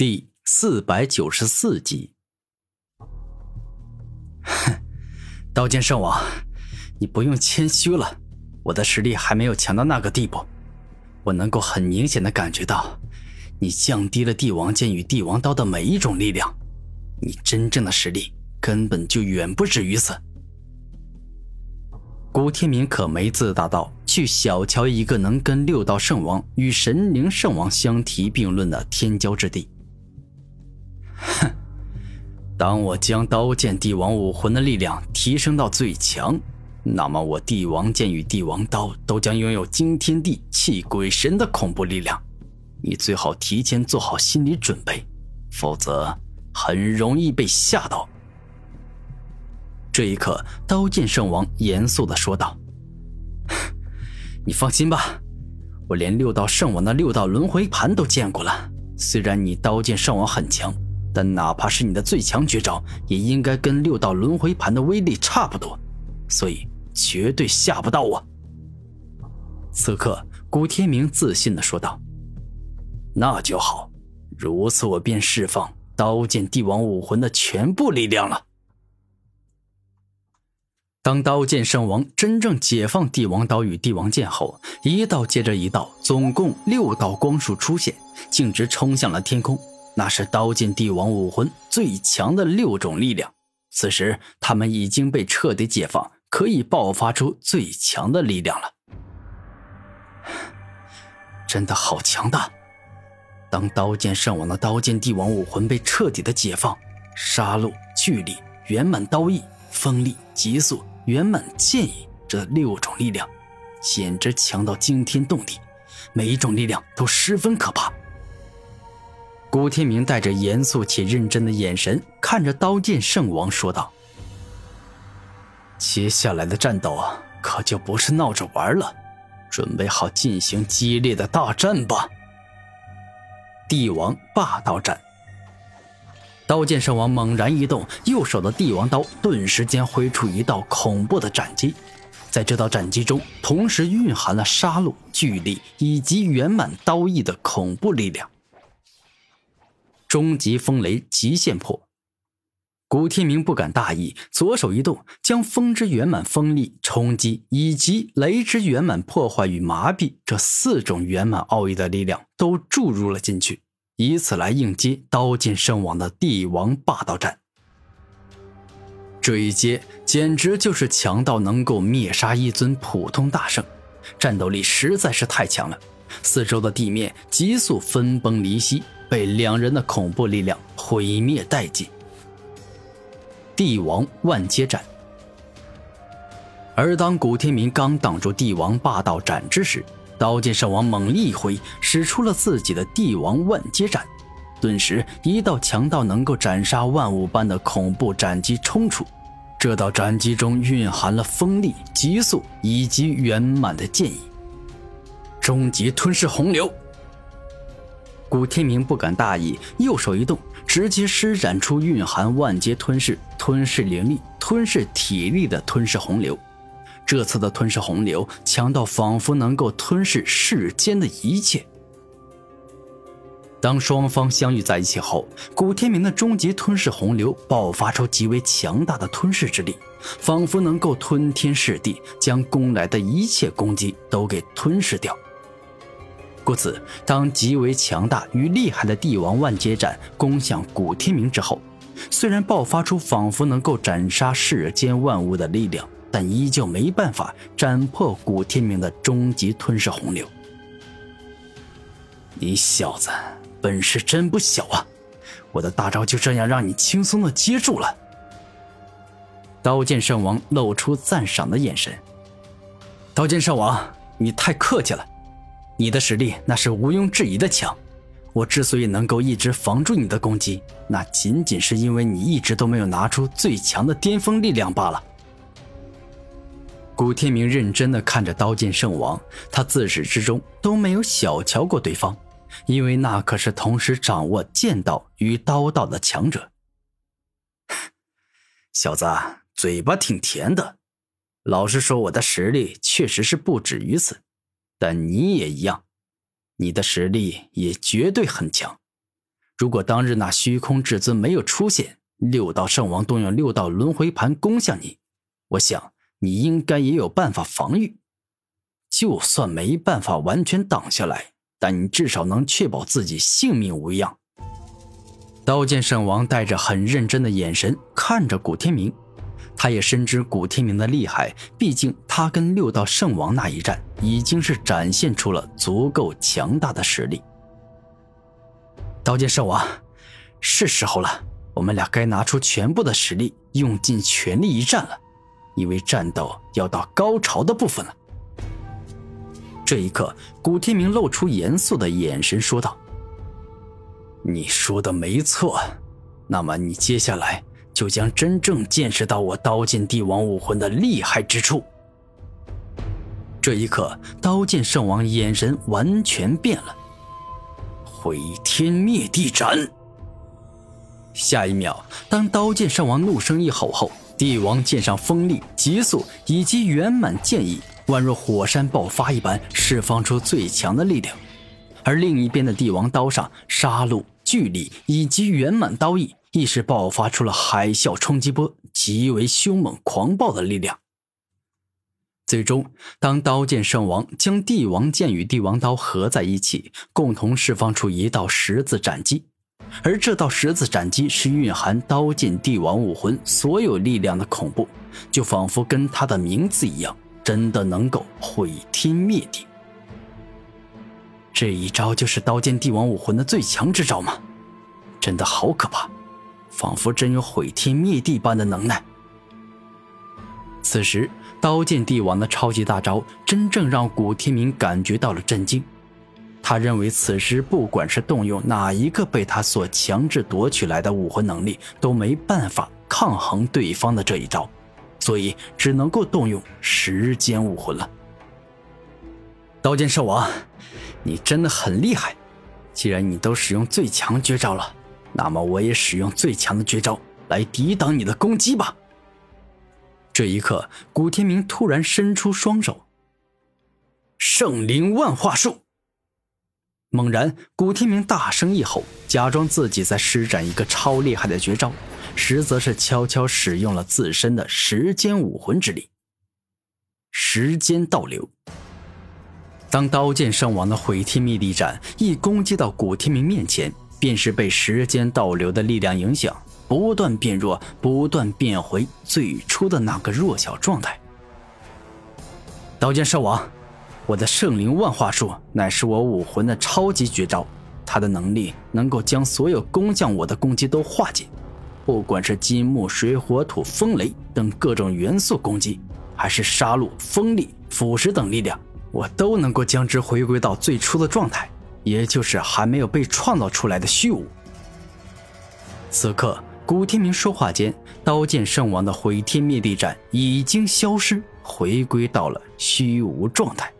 第四百九十四集。哼，刀剑圣王，你不用谦虚了，我的实力还没有强到那个地步。我能够很明显的感觉到，你降低了帝王剑与帝王刀的每一种力量，你真正的实力根本就远不止于此。古天明可没自大到去小瞧一个能跟六道圣王与神灵圣王相提并论的天骄之地。当我将刀剑帝王武魂的力量提升到最强，那么我帝王剑与帝王刀都将拥有惊天地、泣鬼神的恐怖力量。你最好提前做好心理准备，否则很容易被吓到。这一刻，刀剑圣王严肃的说道：“你放心吧，我连六道圣王的六道轮回盘都见过了。虽然你刀剑圣王很强。”但哪怕是你的最强绝招，也应该跟六道轮回盘的威力差不多，所以绝对吓不到我。此刻，古天明自信的说道：“那就好，如此我便释放刀剑帝王武魂的全部力量了。”当刀剑圣王真正解放帝王刀与帝王剑后，一道接着一道，总共六道光束出现，径直冲向了天空。那是刀剑帝王武魂最强的六种力量，此时他们已经被彻底解放，可以爆发出最强的力量了。真的好强大！当刀剑圣王的刀剑帝王武魂被彻底的解放，杀戮、巨力、圆满刀意、锋利、急速、圆满剑意这六种力量，简直强到惊天动地，每一种力量都十分可怕。古天明带着严肃且认真的眼神看着刀剑圣王，说道：“接下来的战斗啊，可就不是闹着玩了，准备好进行激烈的大战吧！”帝王霸道斩。刀剑圣王猛然一动，右手的帝王刀顿时间挥出一道恐怖的斩击，在这道斩击中，同时蕴含了杀戮、巨力以及圆满刀意的恐怖力量。终极风雷极限破，古天明不敢大意，左手一动，将风之圆满风力冲击以及雷之圆满破坏与麻痹这四种圆满奥义的力量都注入了进去，以此来应接刀剑圣王的帝王霸道斩。这一接简直就是强到能够灭杀一尊普通大圣，战斗力实在是太强了，四周的地面急速分崩离析。被两人的恐怖力量毁灭殆尽。帝王万劫斩。而当古天明刚挡住帝王霸道斩之时，刀剑圣王猛力一挥，使出了自己的帝王万劫斩。顿时，一道强到能够斩杀万物般的恐怖斩击冲出。这道斩击中蕴含了锋利、急速以及圆满的剑意。终极吞噬洪流。古天明不敢大意，右手一动，直接施展出蕴含万阶吞噬、吞噬灵力、吞噬体力的吞噬洪流。这次的吞噬洪流强到仿佛能够吞噬世间的一切。当双方相遇在一起后，古天明的终极吞噬洪流爆发出极为强大的吞噬之力，仿佛能够吞天噬地，将攻来的一切攻击都给吞噬掉。故此，当极为强大与厉害的帝王万劫斩攻向古天明之后，虽然爆发出仿佛能够斩杀世间万物的力量，但依旧没办法斩破古天明的终极吞噬洪流。你小子本事真不小啊！我的大招就这样让你轻松的接住了。刀剑圣王露出赞赏的眼神。刀剑圣王，你太客气了。你的实力那是毋庸置疑的强，我之所以能够一直防住你的攻击，那仅仅是因为你一直都没有拿出最强的巅峰力量罢了。古天明认真的看着刀剑圣王，他自始至终都没有小瞧过对方，因为那可是同时掌握剑道与刀道的强者。小子，嘴巴挺甜的，老实说，我的实力确实是不止于此。但你也一样，你的实力也绝对很强。如果当日那虚空至尊没有出现，六道圣王动用六道轮回盘攻向你，我想你应该也有办法防御。就算没办法完全挡下来，但你至少能确保自己性命无恙。刀剑圣王带着很认真的眼神看着古天明，他也深知古天明的厉害，毕竟他跟六道圣王那一战已经是展现出了足够强大的实力。刀剑圣王，是时候了，我们俩该拿出全部的实力，用尽全力一战了，因为战斗要到高潮的部分了。这一刻，古天明露出严肃的眼神说道：“你说的没错，那么你接下来就将真正见识到我刀剑帝王武魂的厉害之处。”这一刻，刀剑圣王眼神完全变了。毁天灭地斩！下一秒，当刀剑圣王怒声一吼后，帝王剑上锋利、急速以及圆满剑意，宛若火山爆发一般，释放出最强的力量。而另一边的帝王刀上，杀戮、巨力以及圆满刀意，一时爆发出了海啸冲击波，极为凶猛狂暴的力量。最终，当刀剑圣王将帝王剑与帝王刀合在一起，共同释放出一道十字斩击，而这道十字斩击是蕴含刀剑帝王武魂所有力量的恐怖，就仿佛跟他的名字一样，真的能够毁天灭地。这一招就是刀剑帝王武魂的最强之招吗？真的好可怕，仿佛真有毁天灭地般的能耐。此时。刀剑帝王的超级大招，真正让古天明感觉到了震惊。他认为此时不管是动用哪一个被他所强制夺取来的武魂能力，都没办法抗衡对方的这一招，所以只能够动用时间武魂了。刀剑兽王，你真的很厉害！既然你都使用最强绝招了，那么我也使用最强的绝招来抵挡你的攻击吧。这一刻，古天明突然伸出双手。圣灵万化术。猛然，古天明大声一吼，假装自己在施展一个超厉害的绝招，实则是悄悄使用了自身的时间武魂之力——时间倒流。当刀剑圣王的毁天灭地斩一攻击到古天明面前，便是被时间倒流的力量影响。不断变弱，不断变回最初的那个弱小状态。刀剑圣王，我的圣灵万化术乃是我武魂的超级绝招，它的能力能够将所有攻向我的攻击都化解，不管是金木水火土风雷等各种元素攻击，还是杀戮、锋利、腐蚀等力量，我都能够将之回归到最初的状态，也就是还没有被创造出来的虚无。此刻。古天明说话间，刀剑圣王的毁天灭地斩已经消失，回归到了虚无状态。